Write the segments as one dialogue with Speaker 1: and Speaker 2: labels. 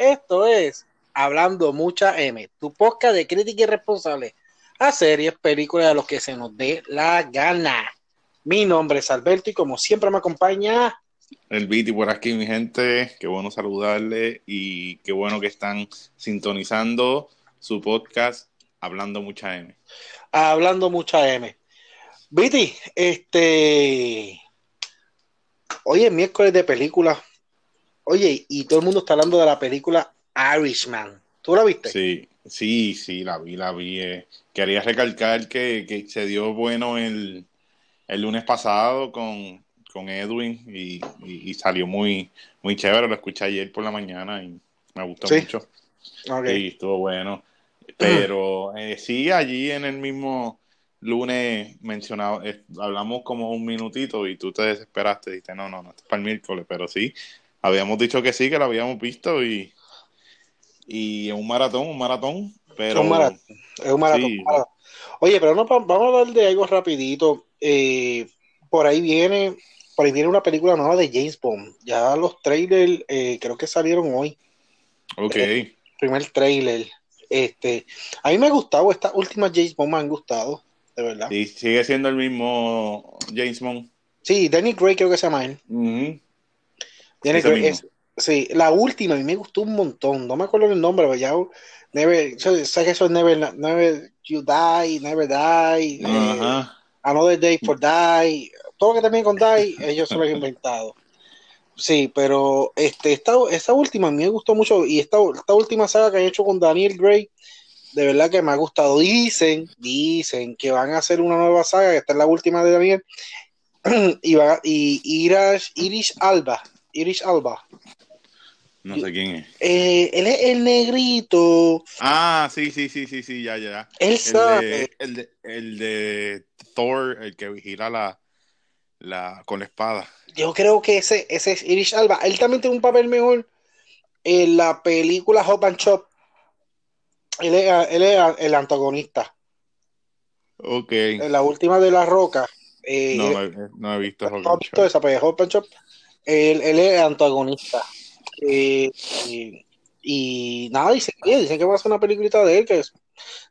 Speaker 1: Esto es Hablando Mucha M, tu podcast de crítica irresponsable a series, películas, a los que se nos dé la gana. Mi nombre es Alberto y como siempre me acompaña
Speaker 2: el Viti por aquí, mi gente. Qué bueno saludarle y qué bueno que están sintonizando su podcast Hablando Mucha M.
Speaker 1: Hablando Mucha M. Viti, este. Hoy es miércoles de película. Oye, y todo el mundo está hablando de la película Irishman. ¿Tú la viste?
Speaker 2: Sí, sí, sí, la vi, la vi. Eh. Quería recalcar que, que, se dio bueno el, el lunes pasado con, con Edwin y, y, salió muy, muy chévere. Lo escuché ayer por la mañana y me gustó mucho. Sí, estuvo bueno. Pero eh, sí, allí en el mismo lunes mencionado, eh, hablamos como un minutito y tú te desesperaste. Dijiste, no, no, no, esto es para el miércoles. Pero sí, habíamos dicho que sí, que lo habíamos visto y, y un maratón, un maratón. Pero,
Speaker 1: es un maratón. Es un maratón. Oye, pero no, vamos a hablar de algo rapidito. Eh, por ahí viene por ahí viene una película nueva de James Bond. Ya los trailers eh, creo que salieron hoy.
Speaker 2: Ok.
Speaker 1: Eh, primer trailer. Este, a mí me ha gustado, estas últimas James Bond me han gustado, de verdad.
Speaker 2: Y sigue siendo el mismo James Bond.
Speaker 1: Sí, Danny Gray creo que se llama él. Sí, la última a mí me gustó un montón. No me acuerdo el nombre, pero ya Never, sé que eso es Never, Never You Die, Never Die, eh, Another Day for Die todo lo que también con DAI, ellos se lo han inventado. Sí, pero este, esta, esta última a mí me gustó mucho y esta, esta última saga que han hecho con Daniel Gray, de verdad que me ha gustado. Dicen, dicen que van a hacer una nueva saga, que esta es la última de Daniel, y, va, y Irish, Irish Alba, Irish Alba.
Speaker 2: No sé quién es.
Speaker 1: Eh, él es el negrito.
Speaker 2: Ah, sí, sí, sí, sí, sí, ya, ya.
Speaker 1: Él
Speaker 2: sabe. el, de, el de Thor, el que vigila la, la, con la espada.
Speaker 1: Yo creo que ese, ese es Irish Alba. Él también tiene un papel mejor en la película Hop and Chop. Él es, él es el antagonista.
Speaker 2: Ok.
Speaker 1: En la última de La Roca.
Speaker 2: Eh, no, no, he visto
Speaker 1: Hop and Chop. Esa, pues, Hop and Chop. Él, él, es antagonista. Eh, y, nada, dicen, dicen que va a ser una peliculita de él que es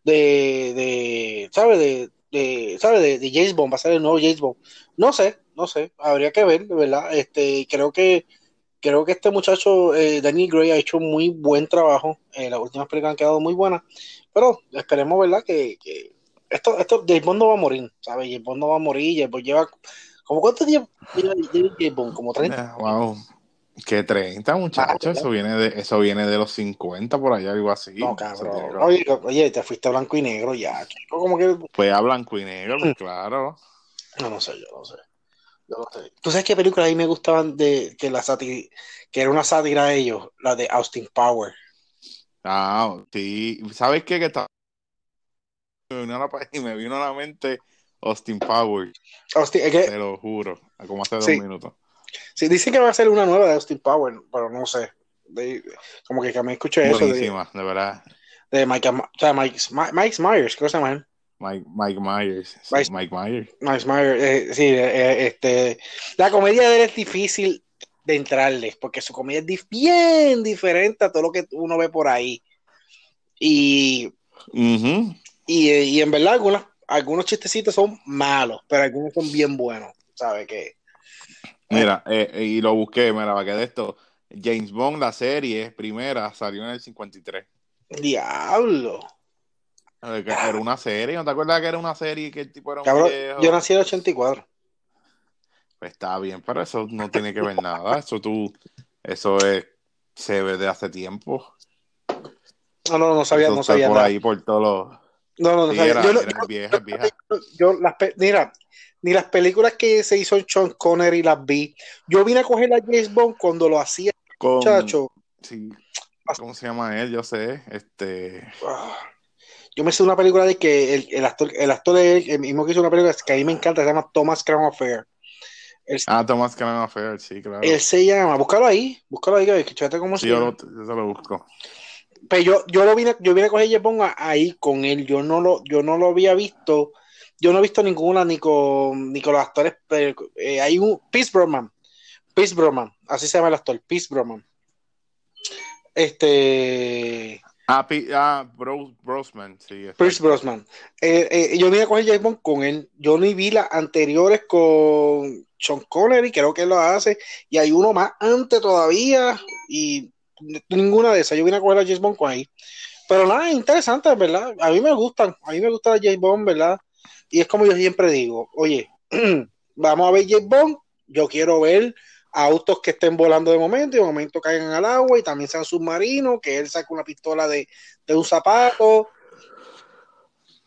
Speaker 1: de, de ¿sabes? De, de, ¿sabes? De, de, James Bond, va a ser el nuevo James Bond. No sé, no sé, habría que ver, verdad. Este, creo que creo que este muchacho, eh, Daniel Gray, ha hecho muy buen trabajo. Eh, las últimas películas han quedado muy buenas. Pero esperemos, ¿verdad? Que, que esto, esto, James Bond no va a morir, ¿sabes? James Bond no va a morir. James Bond lleva. ¿Cómo cuántos días lleva Bond? ¿Como 30?
Speaker 2: wow. Que 30, muchachos, eso viene de eso viene de los 50 por allá, algo así.
Speaker 1: No, cabrón. Oye, oye, te fuiste a blanco y negro ya, Como que...
Speaker 2: Fue a blanco y negro, pues claro.
Speaker 1: No, no sé, yo no sé. Yo no sé. ¿Tú sabes qué películas a mí me gustaban de que la que era una sátira de ellos? La de Austin Power.
Speaker 2: Ah, sí. ¿Sabes qué? Que está... y me vino a la mente Austin Power.
Speaker 1: Austin, es que...
Speaker 2: Te lo juro, como hace dos minutos.
Speaker 1: Sí, dicen que va a ser una nueva de Austin Power, pero no sé. como que, me escuché eso.
Speaker 2: Buenísima, de, verdad.
Speaker 1: De Mike, o sea, Mike, Mike Myers, ¿qué se llama
Speaker 2: Mike, Mike Myers.
Speaker 1: Mike, Myers. Mike Myers, eh, sí, eh, eh, este. La comedia de él es difícil de entrarle, porque su comedia es bien diferente a todo lo que uno ve por ahí. Y. y, y, en verdad, algunos, algunos chistecitos son malos, pero algunos son bien buenos. ¿Sabes qué?
Speaker 2: Mira, eh, y lo busqué, mira, para que de esto. James Bond, la serie primera, salió en el 53.
Speaker 1: Diablo.
Speaker 2: Era una serie, ¿no te acuerdas que era una serie que el tipo era un
Speaker 1: Cabrón, Yo nací en el 84.
Speaker 2: Pues está bien, pero eso no tiene que ver nada. Eso tú, eso es, se ve de hace tiempo.
Speaker 1: No, no, no sabía, no sabía.
Speaker 2: Por ahí, por todos los.
Speaker 1: No, no, no yo, las, mira, ni las películas que se hizo Sean Connery las vi. Yo vine a coger a James Bond cuando lo hacía
Speaker 2: Con, muchacho. Sí. ¿Cómo se llama él? Yo sé. Este.
Speaker 1: Ah, yo me sé una película de que el, el actor, el actor de él, el mismo que hizo una película que a mí me encanta, se llama Thomas Crown Affair.
Speaker 2: ah, Thomas Crown Affair, sí, claro.
Speaker 1: Él se llama, búscalo ahí, búscalo ahí, que cómo
Speaker 2: sí, se llama. Yo, lo, yo lo busco.
Speaker 1: Pero yo, yo lo vine, yo vine a coger James ahí con él, yo no lo, yo no lo había visto yo no he visto ninguna ni con, ni con los actores. Pero, eh, hay un Peace Broman. Peace Broman. Así se llama el actor. Peace Broman. Este.
Speaker 2: Ah, ah Brosman, sí.
Speaker 1: Pierce Brosman. Eh, eh, yo vine a coger James Bond con él. Yo ni vi las anteriores con Sean Connery, creo que él lo hace. Y hay uno más antes todavía. Y ninguna de esas. Yo vine a coger a James Bond con ahí. Pero nada, interesante, ¿verdad? A mí me gustan. A mí me gusta James Bond, ¿verdad? Y es como yo siempre digo: oye, vamos a ver James Bond. Yo quiero ver autos que estén volando de momento y de momento caigan al agua y también sean submarinos, que él saque una pistola de, un zapato.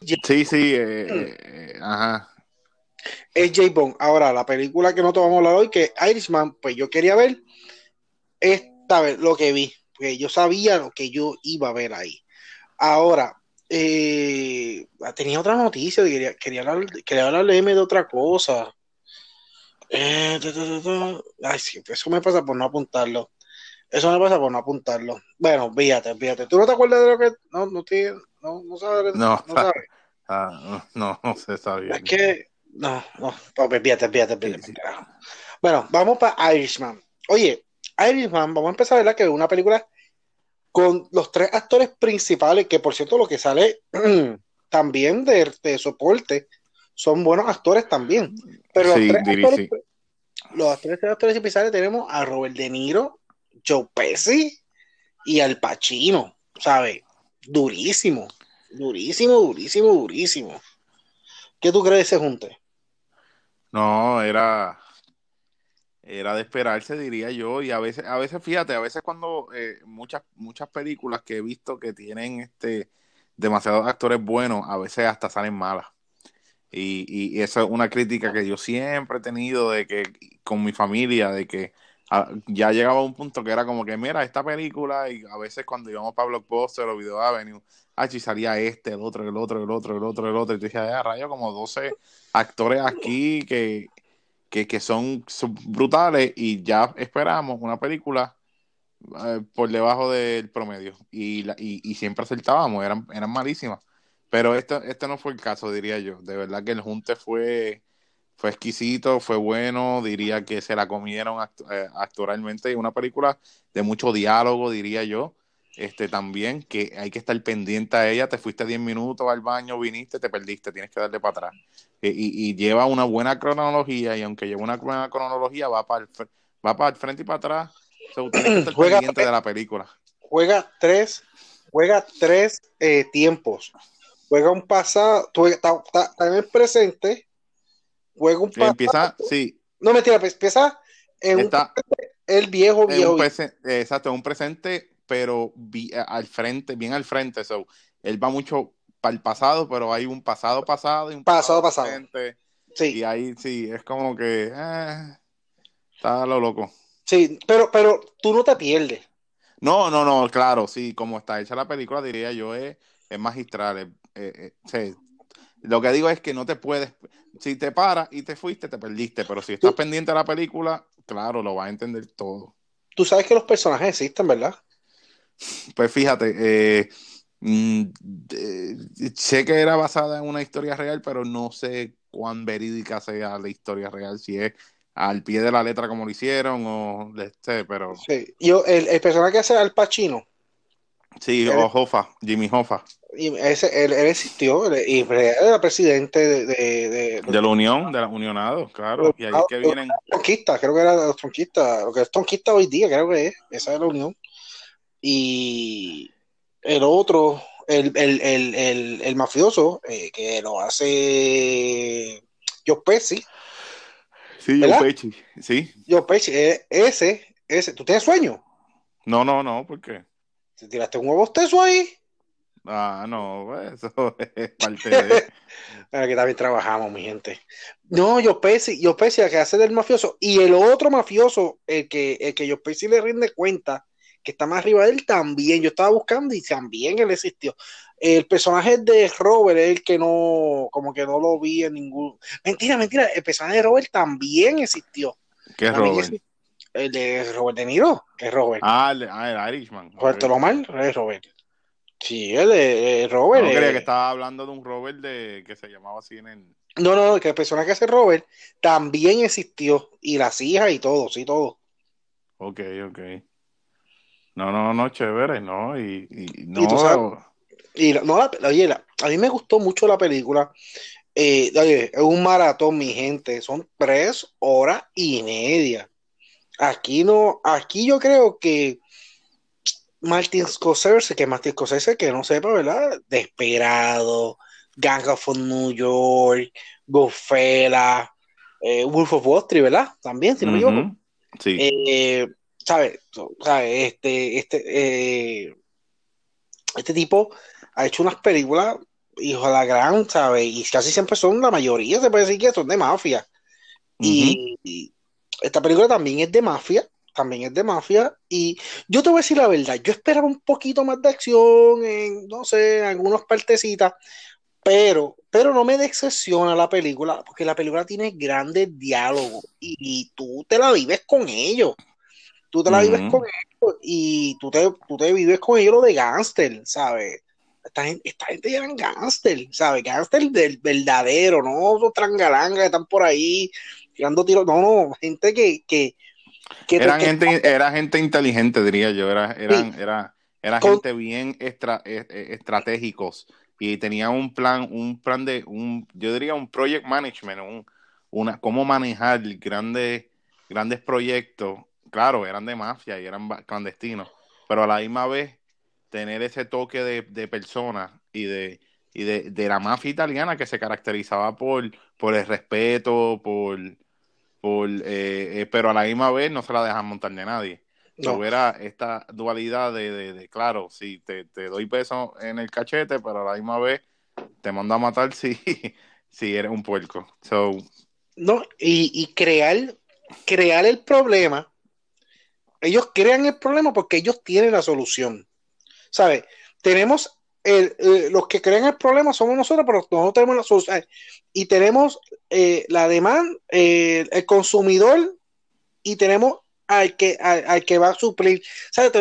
Speaker 2: Sí, sí, eh, eh, eh, ajá.
Speaker 1: Es J. Bond. Ahora, la película que no te vamos a hablar hoy, que Irishman, pues yo quería ver esta lo que vi, porque yo sabía lo que yo iba a ver ahí. Ahora, tenía otra noticia, quería, quería, hablar, quería hablarle de otra cosa. Eh, Ay, sí, eso me pasa por no apuntarlo. Eso me pasa por no apuntarlo. Bueno, fíjate, fíjate. ¿Tú no te acuerdas de lo que.? No, no, te, no, no sabes.
Speaker 2: No, no sabes. Ah, no, no se sabe.
Speaker 1: Es que. No, no. Fíjate, fíjate, fíjate. Bueno, vamos para Irishman. Oye, Irishman, vamos a empezar, ¿verdad? Que es una película con los tres actores principales, que por cierto, lo que sale también de, de soporte son buenos actores también. Pero los, tres actores, los tres actores principales tenemos a Robert De Niro, Joe Pesci y Al Pacino, ¿sabes? Durísimo, durísimo, durísimo, durísimo. ¿Qué tú crees de ese junte?
Speaker 2: No, era era de esperarse, diría yo, y a veces, a veces, fíjate, a veces cuando eh, muchas, muchas películas que he visto que tienen este demasiados actores buenos, a veces hasta salen malas. Y, y, eso es una crítica que yo siempre he tenido de que con mi familia, de que ah, ya llegaba a un punto que era como que, mira, esta película, y a veces cuando íbamos para Blockbuster o Video Avenue, ah, salía este, el otro, el otro, el otro, el otro, el otro, y te dije, ah, rayo, como 12 actores aquí que, que, son, brutales y ya esperamos una película eh, por debajo del promedio y, la, y, y siempre acertábamos, eran, eran malísimas. Pero este, no fue el caso, diría yo. De verdad que el junte fue, fue exquisito, fue bueno, diría que se la comieron eh, actualmente. Una película de mucho diálogo, diría yo. Este también, que hay que estar pendiente a ella. Te fuiste 10 minutos al baño, viniste, te perdiste, tienes que darle para atrás. E, y, lleva una buena cronología, y aunque lleva una buena cronología, va para el, va para el frente y para atrás. So, tienes que estar juega, pendiente de la película.
Speaker 1: Juega tres, juega tres eh, tiempos juega un pasado, está, en el presente, juega un
Speaker 2: pasado. Empieza, sí.
Speaker 1: No mentira, pues empieza en está, el viejo viejo.
Speaker 2: exacto, en un presente, pero al frente, bien al frente. So, él va mucho para el pasado, pero hay un pasado pasado y un
Speaker 1: pasado pasado.
Speaker 2: Sí. Y ahí sí, es como que eh, está lo loco.
Speaker 1: Sí, pero, pero tú no te pierdes.
Speaker 2: No, no, no, claro, sí, como está hecha la película, diría yo, es, es magistral. Eh, eh, lo que digo es que no te puedes, si te paras y te fuiste, te perdiste, pero si estás pendiente de la película, claro, lo vas a entender todo.
Speaker 1: Tú sabes que los personajes existen, ¿verdad?
Speaker 2: Pues fíjate, eh, mm, sé que era basada en una historia real, pero no sé cuán verídica sea la historia real, si es al pie de la letra como lo hicieron o este, pero...
Speaker 1: Sí, yo, el, el personaje que hace Al Pacino.
Speaker 2: Sí, o Hoffa, Jimmy Hoffa
Speaker 1: y ese, él, existió y era presidente de,
Speaker 2: de, la Unión, de la Unionado, claro. Y ahí que vienen.
Speaker 1: Tronquistas, creo que era los tronquistas, lo que es tronquista hoy día, creo que es, esa es la Unión. Y el otro, el, el, el, el mafioso, eh, que lo hace Joe Pesci.
Speaker 2: Sí, Joe Pesci, sí.
Speaker 1: Joe Pesci, eh, ese, ese, ¿tú tienes sueño?
Speaker 2: No, no, no, ¿por qué?
Speaker 1: ¿Te tiraste un huevo teso ahí?
Speaker 2: Ah, no, eso es parte de.
Speaker 1: que también trabajamos, mi gente. No, yo pese, yo pese a que hace del mafioso. Y el otro mafioso, el que, el que yo pese le rinde cuenta, que está más arriba de él, también. Yo estaba buscando y también él existió. El personaje de Robert es el que no, como que no lo vi en ningún. Mentira, mentira. El personaje de Robert también existió.
Speaker 2: ¿Qué es Robert?
Speaker 1: El de Robert De Niro, que es Robert.
Speaker 2: Ah, el, ah, el Irishman.
Speaker 1: Roberto Lomar es Robert. Sí, el de Robert.
Speaker 2: No creía que estaba hablando de un Robert de, que se llamaba así en el.
Speaker 1: No, no, que la persona que hace Robert también existió. Y las hijas y todo, sí, todo.
Speaker 2: Ok, ok. No, no, no, chévere, no, y, no.
Speaker 1: Y, no, oye, a mí me gustó mucho la película. Eh, oye, es un maratón, mi gente, son tres horas y media. Aquí no, aquí yo creo que Martin Scorsese, que Martin Scorsese, que no sepa, ¿verdad? Desperado, Gang of New York, Goodfellas, eh, Wolf of Wall Street, ¿verdad? También, si no me equivoco. Sí. Eh, ¿Sabes? Este, este, eh, este tipo ha hecho unas películas, hijo de la gran, ¿sabes? Y casi siempre son, la mayoría se puede decir que son de mafia. y, esta película también es de mafia, también es de mafia. Y yo te voy a decir la verdad, yo esperaba un poquito más de acción en, no sé, en algunas partecitas, pero, pero no me decepciona la película, porque la película tiene grandes diálogos y, tú te la vives con ellos. Tú te la vives con ellos y tú te, tú te vives con ellos lo de gangster, ¿sabes? Esta gente, esta gente eran gangster, ¿sabes? Gangster del verdadero, no los trangalangas que están por ahí tirando tiros. No, no, gente que. que,
Speaker 2: Eran gente, era gente inteligente, diría yo. Era, eran, era, era gente bien extra, e, e, estratégicos y tenía un plan, un plan de, un, yo diría un project management, un, una, cómo manejar grandes, grandes proyectos. Claro, eran de mafia y eran clandestinos, pero a la misma vez tener ese toque de, de personas y de, y de, de, la mafia italiana que se caracterizaba por, por el respeto, por, por eh, eh, pero a la misma vez no se la dejan montar de nadie. No. era esta dualidad de, de, claro, si te, te, doy peso en el cachete, pero a la misma vez te mando a matar si, si eres un puerco. So,
Speaker 1: no, y, y crear, crear el problema. Ellos crean el problema porque ellos tienen la solución. ¿Sabes? Tenemos eh, los que crean el problema somos nosotros, pero no tenemos la solución. Y tenemos eh, la demanda, eh, el consumidor, y tenemos al que, al, que va a suplir. ¿Sabes?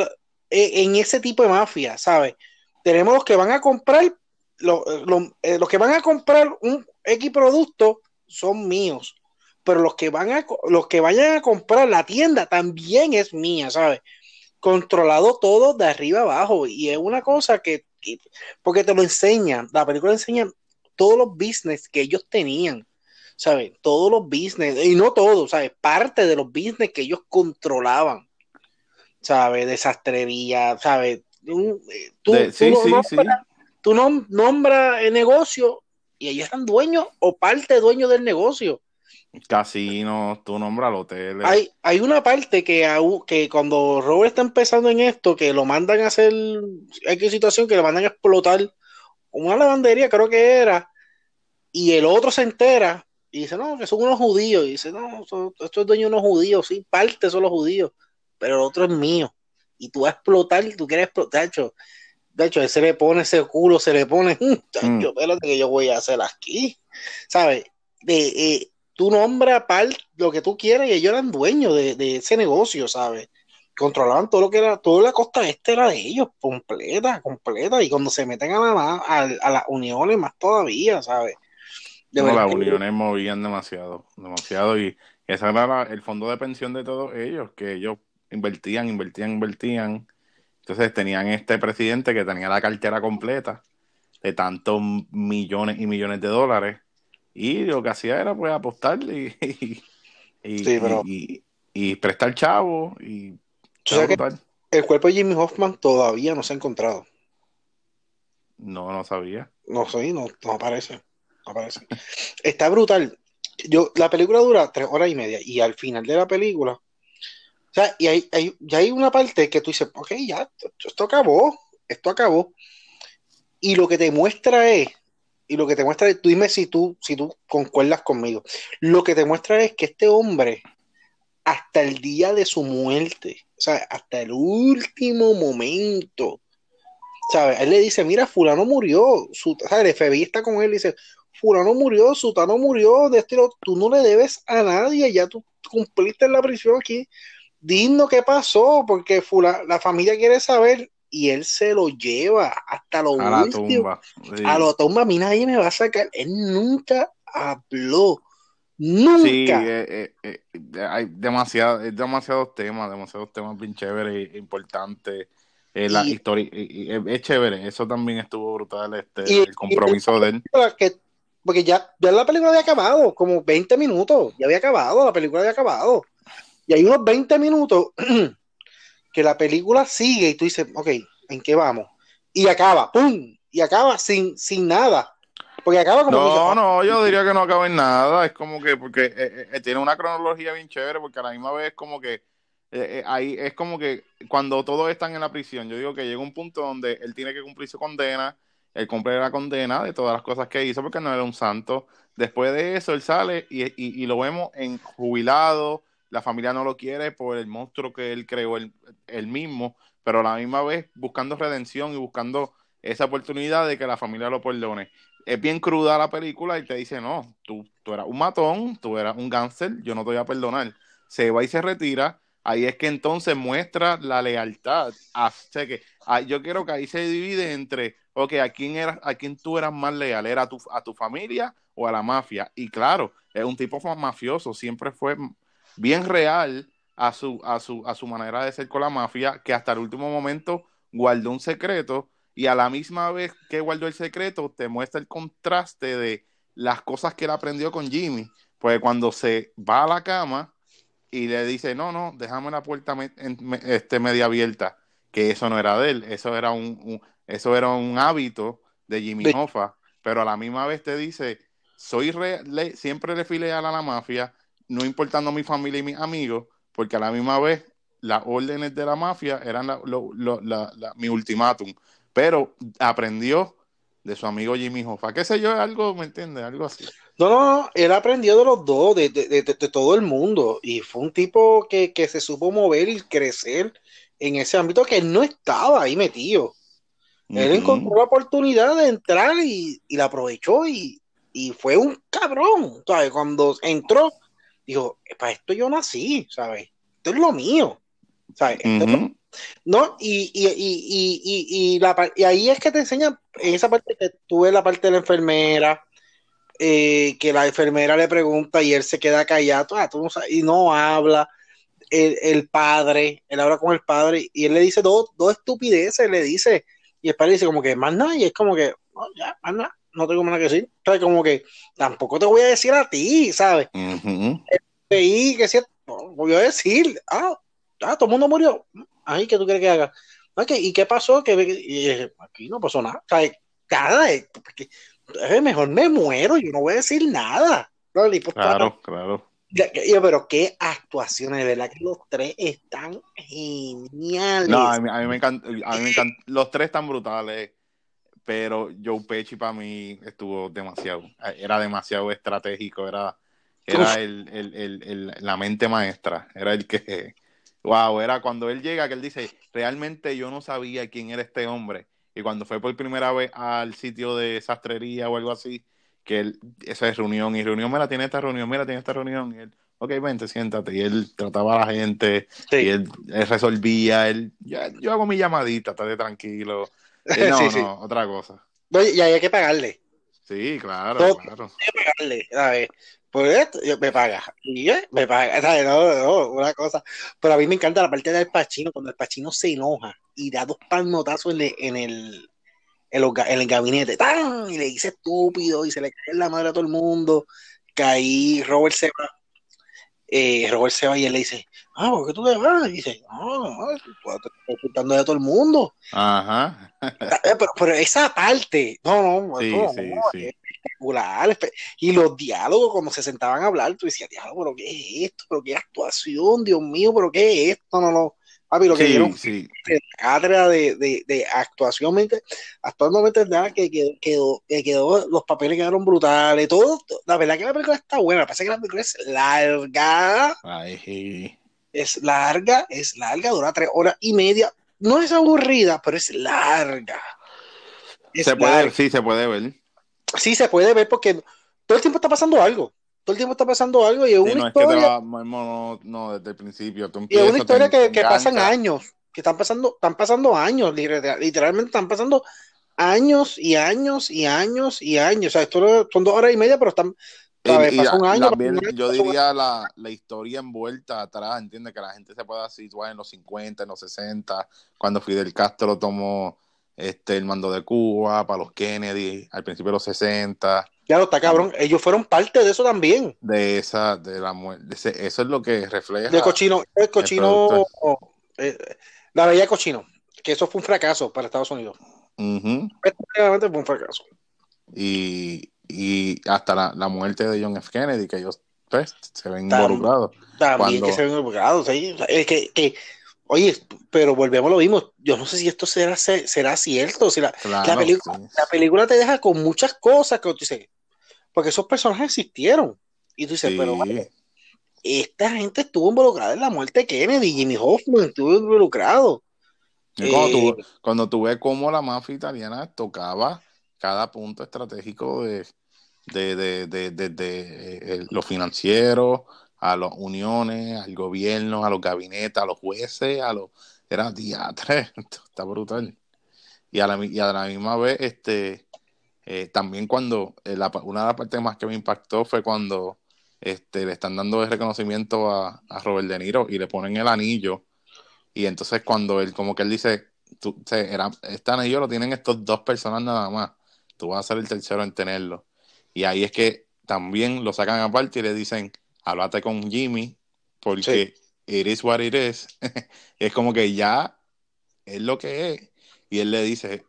Speaker 1: En ese tipo de mafia, ¿sabes? Tenemos los que van a comprar, los, los que van a comprar un X producto son míos, pero los que van a los que vayan a comprar la tienda también es mía, ¿sabes? Controlado todo de arriba abajo y es una cosa que porque te lo enseñan, la película enseña todos los business que ellos tenían, ¿sabes? Todos los business, y no todos, ¿sabes? Parte de los business que ellos controlaban, ¿sabes? Desastrería, ¿sabes? Tú, tú, tú nombras el negocio y ellos eran dueños o parte dueño del negocio.
Speaker 2: Casino, tú nombras hotel.
Speaker 1: Hay, hay una parte que, que cuando Robert está empezando en esto, que lo mandan a hacer, hay que situación que le mandan a explotar una lavandería, creo que era, y el otro se entera y dice, no, que son unos judíos. Y dice, no, esto es dueño de unos judíos, sí, parte son los judíos, pero el otro es mío. Y tú vas a explotar, tú quieres explotar. De hecho, de hecho, se le pone ese culo, se le pone, mm. yo espérate que yo voy a hacer aquí. ¿Sabes? De, eh, tú nombras lo que tú quieras y ellos eran dueños de, ese negocio, ¿sabes? Controlaban todo lo que era, toda la costa este era de ellos, completa, completa, y cuando se meten a, la, a, las uniones más todavía, ¿sabes?
Speaker 2: las uniones movían demasiado, demasiado, y ese era el fondo de pensión de todos ellos, que ellos invertían, invertían, invertían. Entonces tenían este presidente que tenía la cartera completa de tantos millones y millones de dólares y lo que hacía era pues apostar y, y, y, prestar chavo y
Speaker 1: el cuerpo de Jimmy Hoffman todavía no se ha encontrado.
Speaker 2: No, no sabía.
Speaker 1: No sé, no, no aparece. aparece. Está brutal. Yo, la película dura tres horas y media y al final de la película, o sea, y hay, hay, ya hay una parte que tú dices, ok, ya, esto acabó, esto acabó. Y lo que te muestra es y lo que te muestra, tú dime si tú, si tú concuerdas conmigo, lo que te muestra es que este hombre, hasta el día de su muerte, o sea, hasta el último momento, ¿sabes? Él le dice, mira, fulano murió, su, ¿sabes? El FBI con él dice, fulano murió, sutano murió, de este, tú no le debes a nadie, ya tú cumpliste la prisión aquí, digno qué pasó, porque la familia quiere saber y él se lo lleva hasta lo a último. La tumba. A la tumba, a mí nadie me va a sacar. Él nunca habló. Nunca. Sí,
Speaker 2: eh, eh, eh, hay demasiado, demasiados temas, demasiados temas bien chéveres importantes. Eh, la historia es chévere, eso también estuvo brutal, este, el compromiso de él.
Speaker 1: porque ya, ya la película había acabado, como 20 minutos, ya había acabado, la película había acabado. Y hay unos 20 minutos que la película sigue y tú dices, ok, ¿en qué vamos? Y acaba, ¡pum! Y acaba sin, sin nada. Porque acaba como.
Speaker 2: No, no, yo diría que no acaba en nada. Es como que, porque eh, eh, eh, tiene una cronología bien chévere, porque a la misma vez es como que. ahí es como que cuando todos están en la prisión, yo digo que llega un punto donde él tiene que cumplir su condena, él cumple la condena de todas las cosas que hizo, porque no era un santo. Después de eso, él sale y, y, lo vemos en jubilado, la familia no lo quiere por el monstruo que él creó él, mismo, pero a la misma vez buscando redención y buscando esa oportunidad de que la familia lo perdone es bien cruda la película y te dice, no, tú, tú eras un matón, tú eras un gánster, yo no te voy a perdonar. Se va y se retira, ahí es que entonces muestra la lealtad. Así que ah, yo quiero que ahí se divide entre, ok, ¿a quién, eras, a quién tú eras más leal? ¿Era a tu, a tu familia o a la mafia? Y claro, es un tipo mafioso, siempre fue bien real a su, a su, a su manera de ser con la mafia, que hasta el último momento guardó un secreto y a la misma vez que guardó el secreto, te muestra el contraste de las cosas que él aprendió con Jimmy. Pues cuando se va a la cama y le dice, no, no, déjame la puerta este, media abierta, que eso no era de él, eso era un, eso era un hábito de Jimmy Hoffa, pero a la misma vez te dice, soy siempre le fui a la mafia, no importando mi familia y mis amigos, porque a la misma vez las órdenes de la mafia eran mi ultimátum pero aprendió de su amigo Jimmy Hoffa, qué sé yo, algo, ¿me entiendes? Algo así.
Speaker 1: No, no, no, él aprendió de los dos, de, de, de, todo el mundo, y fue un tipo que, que, se supo mover y crecer en ese ámbito que él no estaba ahí metido. Él encontró la oportunidad de entrar y, y la aprovechó y, y, fue un cabrón, ¿sabes? Cuando entró, dijo, para esto yo nací, ¿sabes? Esto es lo mío, ¿sabes? ¿no? Y, y, y, y, la, y ahí es que te enseñan, en esa parte que tú ves la parte de la enfermera, eh, que la enfermera le pregunta y él se queda callado, ah, tú no y no habla. El, el, padre, él habla con el padre y él le dice dos, dos estupideces, le dice, y el padre dice como que más nada, y es como que, no, ya, más nada, no tengo nada que decir, ¿sabes? Como que tampoco te voy a decir a ti, ¿sabes? Y que si, voy a decir, ah, ah, todo el mundo murió, Ay, ¿qué tú quieres que haga? ¿Y qué pasó? Que aquí no pasó nada. O sea, cada, mejor me muero, yo no voy a decir nada.
Speaker 2: claro, claro.
Speaker 1: pero qué actuaciones, de verdad que los tres están geniales.
Speaker 2: No, a mí, me encanta, a mí me encanta, los tres están brutales, pero Joe Pesci para mí estuvo demasiado, era demasiado estratégico, era, era el, el, el, la mente maestra, era el que Wow, era cuando él llega que él dice, realmente yo no sabía quién era este hombre. Y cuando fue por primera vez al sitio de sastrería o algo así, que él, esa es reunión, y reunión, mira, tiene esta reunión, mira, tiene esta reunión, y él, ok, vente, siéntate, y él trataba a la gente, y él, resolvía, él, ya, yo hago mi llamadita, estate tranquilo. no, no, otra cosa.
Speaker 1: y hay que pagarle.
Speaker 2: Sí, claro, claro.
Speaker 1: Hay que pagarle, ¿sabes? por esto, me paga. Y me paga. No, no, una cosa. Pero a mí me encanta la parte del Pachino, cuando el Pachino se enoja y da dos palmotazos en el, en el, en el gabinete. ¡Tan! Y le dice estúpido y se le cae la madre a todo el mundo. Que ahí Robert se va. Eh, Robert se va y él le dice, ah, ¿por qué tú te vas? Y dice, no, no, estoy disfrutando de todo el mundo.
Speaker 2: Ajá.
Speaker 1: Eh, pero, pero, esa parte, no, no, sí, no, sí, sí espectacular. Y los diálogos, como se sentaban a hablar, tú decías, diálogo, pero ¿qué es esto? ¿Pero qué actuación? Dios mío, ¿pero qué es esto? No, no. Papi, lo que dieron sí. cátedra de, de, de, actuación, actualmente nada que quedó, quedó, quedó, los papeles quedaron brutales, todo, la verdad que la película está buena, pasa que la película es larga, es larga, es larga, dura tres horas y media, no es aburrida, pero es larga.
Speaker 2: se puede, sí, se puede ver
Speaker 1: sí se puede ver porque todo el tiempo está pasando algo. Todo el tiempo está pasando algo y es una historia.
Speaker 2: no, desde el principio.
Speaker 1: y es una historia que, que pasan años, que están pasando, están pasando años, literalmente están pasando años y años y años y años. O sea, esto son dos horas y media, pero están,
Speaker 2: yo diría la, la, historia envuelta atrás, entiende que la gente se pueda situar en los 50, en los 60, cuando Fidel Castro tomó este el mando de Cuba, para los Kennedy, al principio de los 60.
Speaker 1: Claro, está cabrón. Ellos fueron parte de eso también.
Speaker 2: De esa, de la muerte. Eso es lo que refleja.
Speaker 1: De cochino, el cochino, eh, la bella cochino, que eso fue un fracaso para Estados Unidos. Uh fue un fracaso.
Speaker 2: Y, y hasta la, la, muerte de John F. Kennedy, que ellos pues, se ven involucrados.
Speaker 1: También que se ven involucrados. ¿sí? que, que, oye, pero volvemos a lo mismo. Yo no sé si esto será, será cierto. Si la, la, película, la película te deja con muchas cosas que tú dices, porque esos personajes existieron. Y tú dices, pero esta gente estuvo involucrada en la muerte de Kennedy, Jimmy Hoffman estuvo involucrado.
Speaker 2: cuando, tú, eh, cuando tú ves cómo la mafia italiana tocaba cada punto estratégico de, de, de, de, de, de eh, lo financiero, a las uniones, al gobierno, a los gabinetes, a los jueces, a los... Era diatre, está brutal. Y a, la, y a la misma vez, este, eh, también cuando, eh, la, una de las partes más que me impactó fue cuando este, le están dando el reconocimiento a, a Robert De Niro y le ponen el anillo. Y entonces cuando él, como que él dice, tú, era, este anillo lo tienen estos dos personas nada más tú vas a ser el tercero en tenerlo. Y ahí es que también lo sacan aparte y le dicen, háblate con Jimmy, porque it is what it is. es como que ya es lo que es. Y él le dice,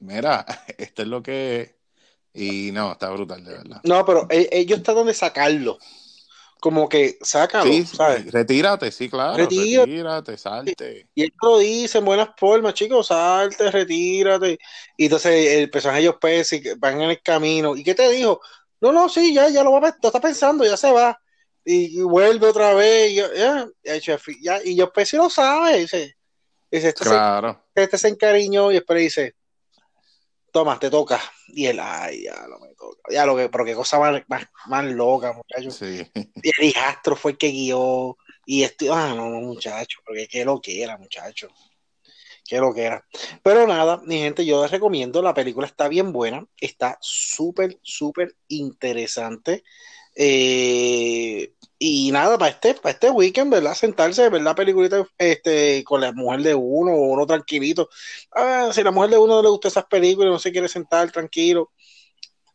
Speaker 2: mira, esto es lo que es. Y no, está brutal, de verdad.
Speaker 1: No, pero e, ellos tratan de sacarlo como que sácalo, sí, ¿sabes?
Speaker 2: Retírate, sí, claro. Retírate, salte.
Speaker 1: Y él lo dice en buenas formas, chicos, salte, retírate. Y entonces el personaje ellos pues van en el camino. ¿Y qué te dijo? No, no, sí, ya, ya lo, va, lo está pensando, ya se va. Y, vuelve otra vez. Y, ya, y yo pues sí lo sabe. Dice, dice este, claro. se, este se encariñó y después dice, toma, te toca. Y él, ay, ya lo me toca. Ya lo que, pero qué cosa más, más, loca, muchachos. Sí. Y el hijastro fue el que guió. Y esto, ah, no, no, muchacho, porque qué lo que era, muchacho. Qué lo que era. Pero nada, mi gente, yo les recomiendo, la película está bien buena, está súper, súper interesante. Eh, y nada, para este, para este weekend, ¿verdad? Sentarse, ver la peliculita este, con la mujer de uno o uno tranquilito. Ah, si la mujer de uno no le gusta esas películas, no se quiere sentar tranquilo,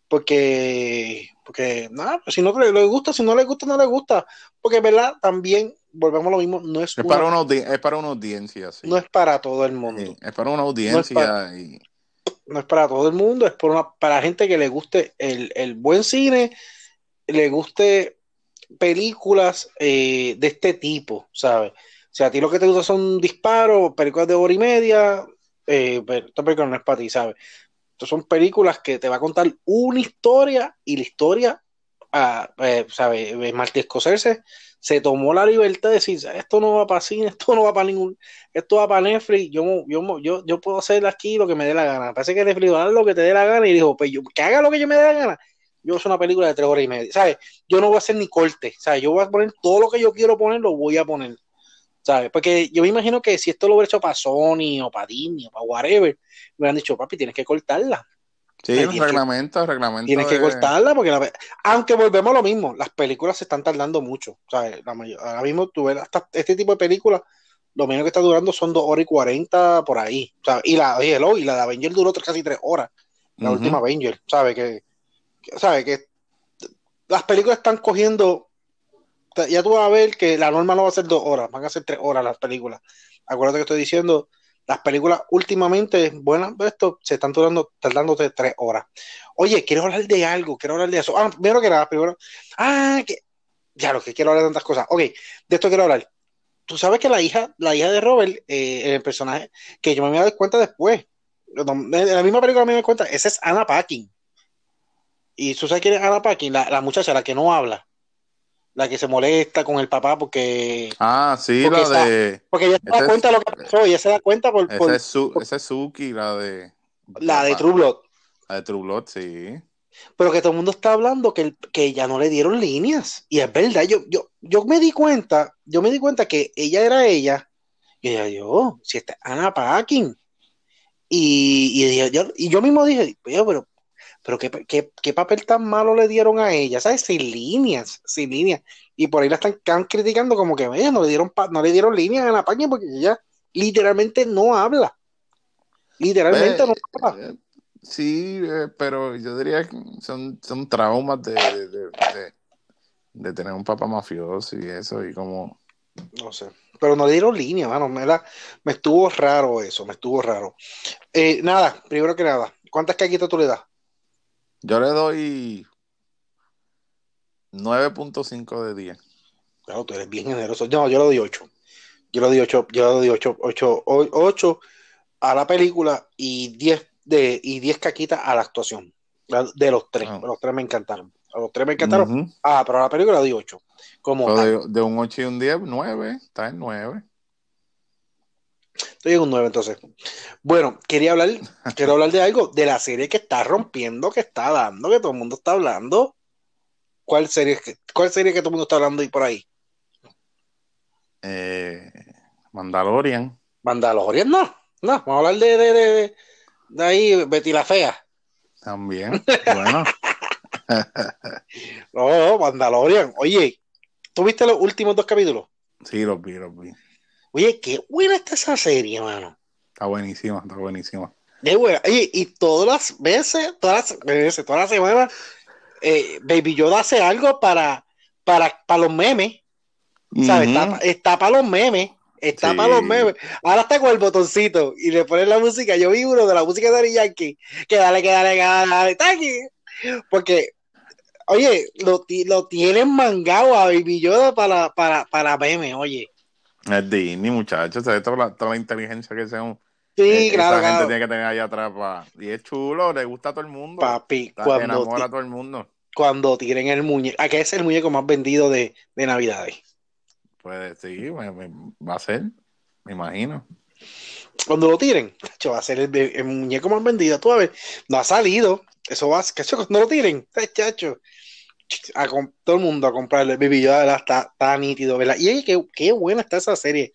Speaker 1: porque, porque nada, pues si no le, gusta, si no le gusta, no le gusta. Porque, ¿verdad? También, volvemos a lo mismo, no es,
Speaker 2: es, para, una es para una audiencia. Sí.
Speaker 1: No es para todo el mundo.
Speaker 2: es para una audiencia.
Speaker 1: No es para, todo el mundo, es para, una, para gente que le guste el, el buen cine, le guste películas eh, de este tipo, ¿sabes? O sea, a ti lo que te gusta son disparos, películas de hora y media, eh, pero esta película no es para ti, ¿sabes? Son películas que te va a contar una historia y la historia, ah, eh, ¿sabes? Scorsese se tomó la libertad de decir, esto no va para cine, esto no va para ningún, esto va para Netflix, yo, yo, yo, yo puedo hacer aquí lo que me dé la gana. Parece que Netflix va a dar lo que te dé la gana y dijo, pues yo, que haga lo que yo me dé la gana yo hacer una película de tres horas y media, ¿sabes? Yo no voy a hacer ni corte, ¿sabes? Yo voy a poner todo lo que yo quiero poner, lo voy a poner, ¿sabes? Porque yo me imagino que si esto lo hubiera hecho para Sony o para Disney o para whatever, me hubieran dicho, papi, tienes que cortarla.
Speaker 2: Sí, un reglamento, reglamento.
Speaker 1: Tienes que cortarla porque aunque volvemos a lo mismo, las películas se están tardando mucho. ¿sabes? La ahora mismo tú ves hasta este tipo de películas, lo menos que está durando son dos horas y cuarenta por ahí. Y la y la de Avenger duró casi tres horas. La última Avenger, ¿sabes? Que ¿sabes? Que las películas están cogiendo, ya tú vas a ver que la norma no va a ser dos horas, van a ser tres horas las películas. Acuérdate que estoy diciendo, las películas últimamente, buenas, esto se están tardando, tardándote tres horas. Oye, quiero hablar de algo, quiero hablar de eso. Ah, primero que nada, primero, ah, que, ya lo que quiero hablar de tantas cosas. Ok, de esto quiero hablar. Tú sabes que la hija, la hija de Robert, eh, el personaje, que yo me voy a dar cuenta después, en la misma película me doy cuenta, esa es Anna Packing. Y tú sabes quién es Anna Paquin, la, la muchacha, la que no habla la que se molesta con el papá porque.
Speaker 2: Ah, sí, la de.
Speaker 1: Porque ella se da cuenta de lo que pasó, ella se da cuenta por.
Speaker 2: Esa, es, su, es Suki, la de.
Speaker 1: La de True Blood.
Speaker 2: La de True Blood, sí.
Speaker 1: Pero que todo el mundo está hablando que, que ya no le dieron líneas. Y es verdad, yo, yo, yo me di cuenta, yo me di cuenta que ella era ella. Y ella dijo, si está Ana Paquin. Y, y, yo, y yo mismo dije, pero pero ¿qué, qué, papel tan malo le dieron a ella, ¿sabes? Sin líneas, sin líneas. Y por ahí la están, criticando como que, ella no le dieron no le dieron líneas en la página porque ella literalmente no habla. Literalmente no habla.
Speaker 2: Eh, sí, eh, pero yo diría que son, son traumas de, de, tener un papá mafioso y eso, y como...
Speaker 1: No sé. Pero no le dieron línea, mano. Me, me estuvo raro eso, me estuvo raro. Eh, nada, primero que nada, ¿cuántas caquitas tú le das?
Speaker 2: Yo le doy 9.5 de 10.
Speaker 1: Claro, tú eres bien generoso. No, yo le doy 8. Yo le doy 8, yo le doy 8, 8, 8 a la película y 10 de y 10 caquitas a la actuación. De los tres. Ah. Los tres me encantaron. A los tres me encantaron. Ah, pero a la película le doy 8. Como
Speaker 2: de, de, un 8 y un 10, 9. Está en 9.
Speaker 1: Estoy en un 9 entonces. Bueno, quería hablar, quiero hablar de algo, de la serie que está rompiendo, que está dando, que todo el mundo está hablando. ¿Cuál serie, cuál serie que todo el mundo está hablando y por ahí?
Speaker 2: Eh, Mandalorian.
Speaker 1: Mandalorian, no. No, vamos a hablar de, de, de, ahí, Betty la Fea.
Speaker 2: También, bueno.
Speaker 1: no, Mandalorian. Oye, ¿tuviste los últimos dos capítulos?
Speaker 2: Sí, los vi, los vi.
Speaker 1: Oye, qué buena está esa serie, mano.
Speaker 2: Está buenísima, está buenísima.
Speaker 1: Qué buena. Oye, y todas las veces, todas las veces, todas las semanas, eh, Baby Yoda hace algo para, para, para los memes. ¿Sabes? Está, para los memes. Está para los memes. Ahora está con el botoncito y le ponen la música. Yo vi uno de la música de Ari Yankee. Que dale, que dale, que dale, aquí. Porque, oye, lo, lo tienen mangado a Baby Yoda para, para, para memes, oye.
Speaker 2: Es Disney, muchachos. Toda la, toda la inteligencia que sea un.
Speaker 1: Sí, claro.
Speaker 2: Esa gente tiene que tener ahí atrás. Y es chulo, le gusta a todo el mundo.
Speaker 1: Papi,
Speaker 2: cuando. enamora a todo el mundo.
Speaker 1: Cuando tiren el muñeco. ¿A qué es el muñeco más vendido de, de Navidades?
Speaker 2: Pues sí, va a ser, me imagino.
Speaker 1: Cuando lo tiren, va a ser el, muñeco más vendido. Tú a ver, no ha salido. Eso va, que cuando lo tiren, chacho a todo el mundo a comprarle Baby Yoda está, está nítido, ¿verdad? Y qué, qué, buena está esa serie.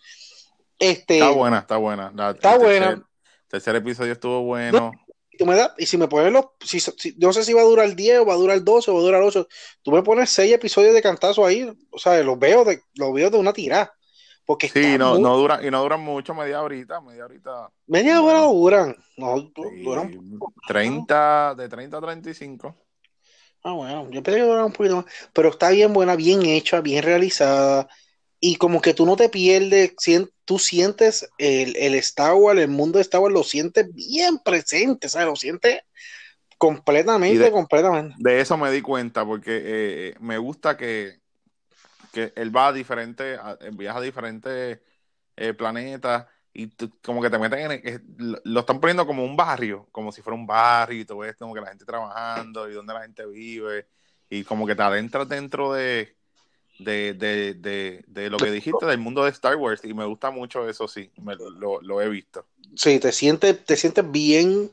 Speaker 1: Este,
Speaker 2: está buena, está buena.
Speaker 1: está buena.
Speaker 2: Tercer episodio estuvo bueno.
Speaker 1: tú me y si me pones los, si, no sé si va a durar 10 o va a durar 12 o va a durar 8, tú me pones 6 episodios de cantazo ahí, o sea, los veo de, los veo de una tirada. Porque
Speaker 2: sí, no, no duran, y no duran mucho, media horita, media horita.
Speaker 1: Media hora duran, no, duran
Speaker 2: 30, de 30 a 35.
Speaker 1: Ah, bueno, yo pensé que duraba un poquito más. Pero está bien buena, bien hecha, bien realizada. Y como que tú no te pierdes, tú sientes el, el Star Wars, el mundo de Star Wars, lo sientes bien presente, ¿sabes? Lo sientes completamente, completamente.
Speaker 2: De eso me di cuenta, porque eh, eh, me gusta que, que él va a diferentes, viaja a diferentes eh, planetas y como que te meten en lo están poniendo como un barrio, como si fuera un barrio y todo esto, como que la gente trabajando y donde la gente vive y como que te adentras dentro de, de, de, de, lo que dijiste del mundo de Star Wars y me gusta mucho eso, sí, lo, lo, he visto.
Speaker 1: Sí, te sientes, te sientes bien,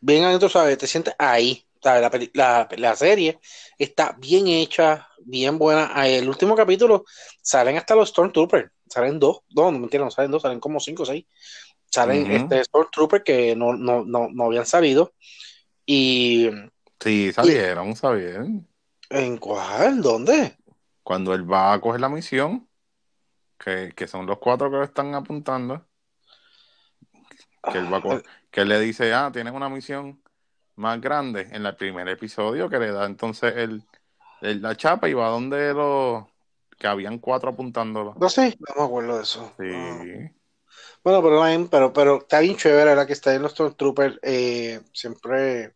Speaker 1: bien adentro, ¿sabes? Te sientes ahí. La, la, la, serie está bien hecha, bien buena. El último capítulo salen hasta los Stormtroopers salen dos, dos, no mentira, no salen dos, salen como cinco o seis. Salen este Stormtrooper que no, no, no, no habían salido. Y.
Speaker 2: Sí, salieron, sabían.
Speaker 1: ¿En cuál? ¿Dónde?
Speaker 2: Cuando él va a coger la misión, que, que son los cuatro que lo están apuntando. Que él, va a ah, que él le dice, ah, tienes una misión más grande en el primer episodio que le da entonces el, el la chapa y va a donde los que habían cuatro apuntándolo.
Speaker 1: No sé, no me acuerdo de eso.
Speaker 2: Sí.
Speaker 1: Bueno, pero, pero, pero está bien chévere, ¿verdad? Que está en los Stormtroopers eh, siempre,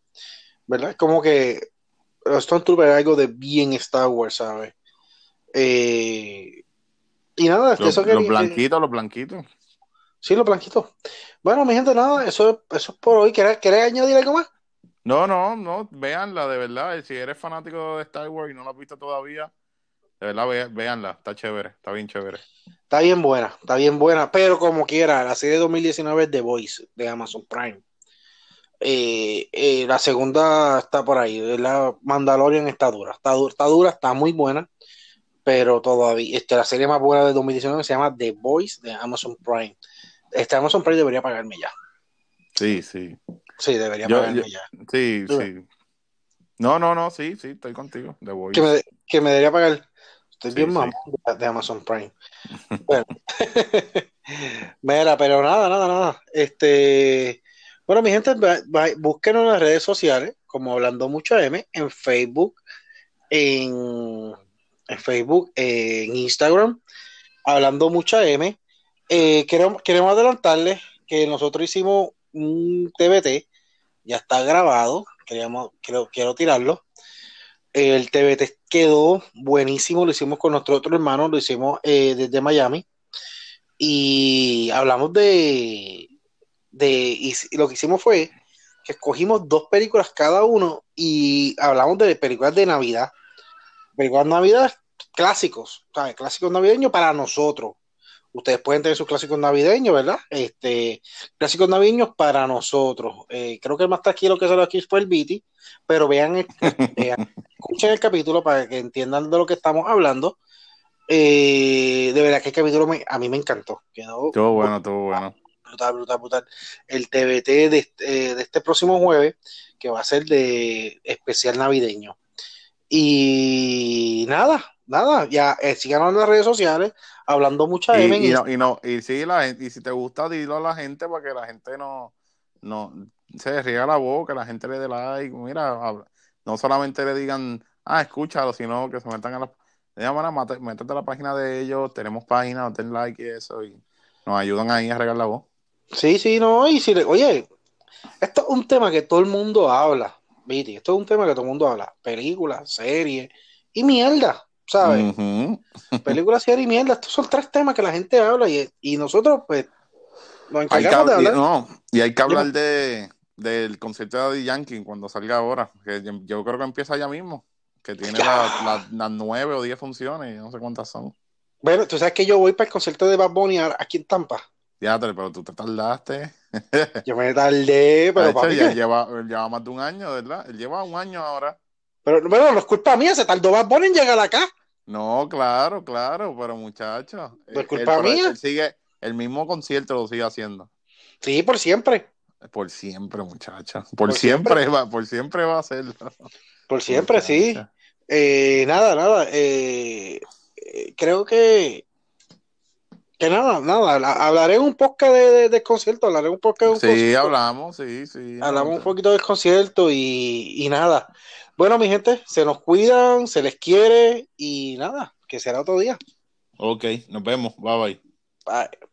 Speaker 1: ¿verdad? Como que los Stormtroopers es algo de bien Star Wars, ¿sabes? Eh, y nada,
Speaker 2: los, eso que... Los blanquitos, los blanquitos.
Speaker 1: Sí, los blanquitos. Bueno, mi gente, nada, eso, eso es por hoy. ¿Quieres, añadir algo más?
Speaker 2: No, no, no, véanla de verdad. Si eres fanático de Star Wars y no lo has visto todavía, de verdad, véanla, está chévere, está bien chévere.
Speaker 1: Está bien buena, está bien buena, pero como quiera, la serie 2019 es The Voice de Amazon Prime. Eh, eh, la segunda está por ahí, la Mandalorian está dura, está, está dura, está muy buena, pero todavía, este, la serie más buena de 2019 se llama The Voice de Amazon Prime. Este Amazon Prime debería pagarme ya.
Speaker 2: Sí, sí.
Speaker 1: Sí, debería pagarme ya.
Speaker 2: Sí, sí. No, no, no, sí, sí, estoy contigo.
Speaker 1: Que me, que me debería pagar. Estoy bien mamón de Amazon Prime. bueno. Mira, pero nada, nada, nada. Este, bueno, mi gente, búsquenos en las redes sociales, como Hablando Mucho M, en Facebook, en, Facebook, en Instagram, Hablando Mucha M. Eh, queremos, queremos adelantarles que nosotros hicimos un TBT, ya está grabado, queríamos, quiero, quiero tirarlo. El TBT quedó buenísimo, lo hicimos con nuestro otro hermano, lo hicimos eh, desde Miami. Y hablamos de, de y lo que hicimos fue que escogimos dos películas cada uno y hablamos de películas de Navidad. Películas de Navidad clásicos, ¿sabes? Clásicos navideños para nosotros. Ustedes pueden tener sus clásicos navideños, ¿verdad? Este, clásicos navideños para nosotros. Eh, creo que el más tranquilo que solo aquí fue el Viti, pero vean, escuchen el capítulo para que entiendan de lo que estamos hablando. Eh, de verdad que el capítulo a mí me encantó. Quedó
Speaker 2: todo bueno, todo bueno.
Speaker 1: Brutal, brutal, brutal. El TBT de, eh, de este próximo jueves, que va a ser de especial navideño. Y nada, nada, ya eh, sigan en las redes sociales hablando mucha
Speaker 2: y, y, no, y no, y si la y si te gusta, dilo a la gente para que la gente no, no se riega la boca, la gente le dé like, mira, no solamente le digan, ah, escúchalo, sino que se metan a la de métete a la página de ellos, tenemos página, den like y eso, y nos ayudan ahí a regar la voz.
Speaker 1: Sí, sí, no, y si le, oye, esto es un tema que todo el mundo habla, Viti, esto es un tema que todo el mundo habla, películas, series y mierda, ¿sabes? Películas, series y mierda, estos son tres temas que la gente habla y, y nosotros, pues, nos encargamos de hablar.
Speaker 2: Y, no, y hay que hablar de, del concierto de Daddy Yankee cuando salga ahora, que yo creo que empieza ya mismo que tiene las nueve o diez funciones, no sé cuántas son.
Speaker 1: Bueno, tú sabes que yo voy para el concierto de Bad Bunny aquí en Tampa.
Speaker 2: Ya, pero tú te tardaste.
Speaker 1: Yo me tardé, pero
Speaker 2: papi, ya lleva, lleva más de un año, ¿verdad? Él lleva un año ahora.
Speaker 1: Pero bueno, no es culpa mía, se tardó Bad Bunny en llegar acá.
Speaker 2: No, claro, claro, pero muchacho.
Speaker 1: No es culpa mía.
Speaker 2: Él sigue, el mismo concierto lo sigue haciendo.
Speaker 1: Sí, por siempre.
Speaker 2: Por siempre, muchacho. Por, siempre, va, por siempre va a ser.
Speaker 1: Por siempre, sí. Eh, nada, nada. Eh, eh, creo que. Que nada, nada. Hablaré un poco de, de, concierto. Hablaré un poco de un
Speaker 2: Sí, hablamos, sí, sí.
Speaker 1: Hablamos un poquito del concierto y, y nada. Bueno, mi gente, se nos cuidan, se les quiere y nada, que será otro día.
Speaker 2: Ok, nos vemos. Bye bye.
Speaker 1: Bye.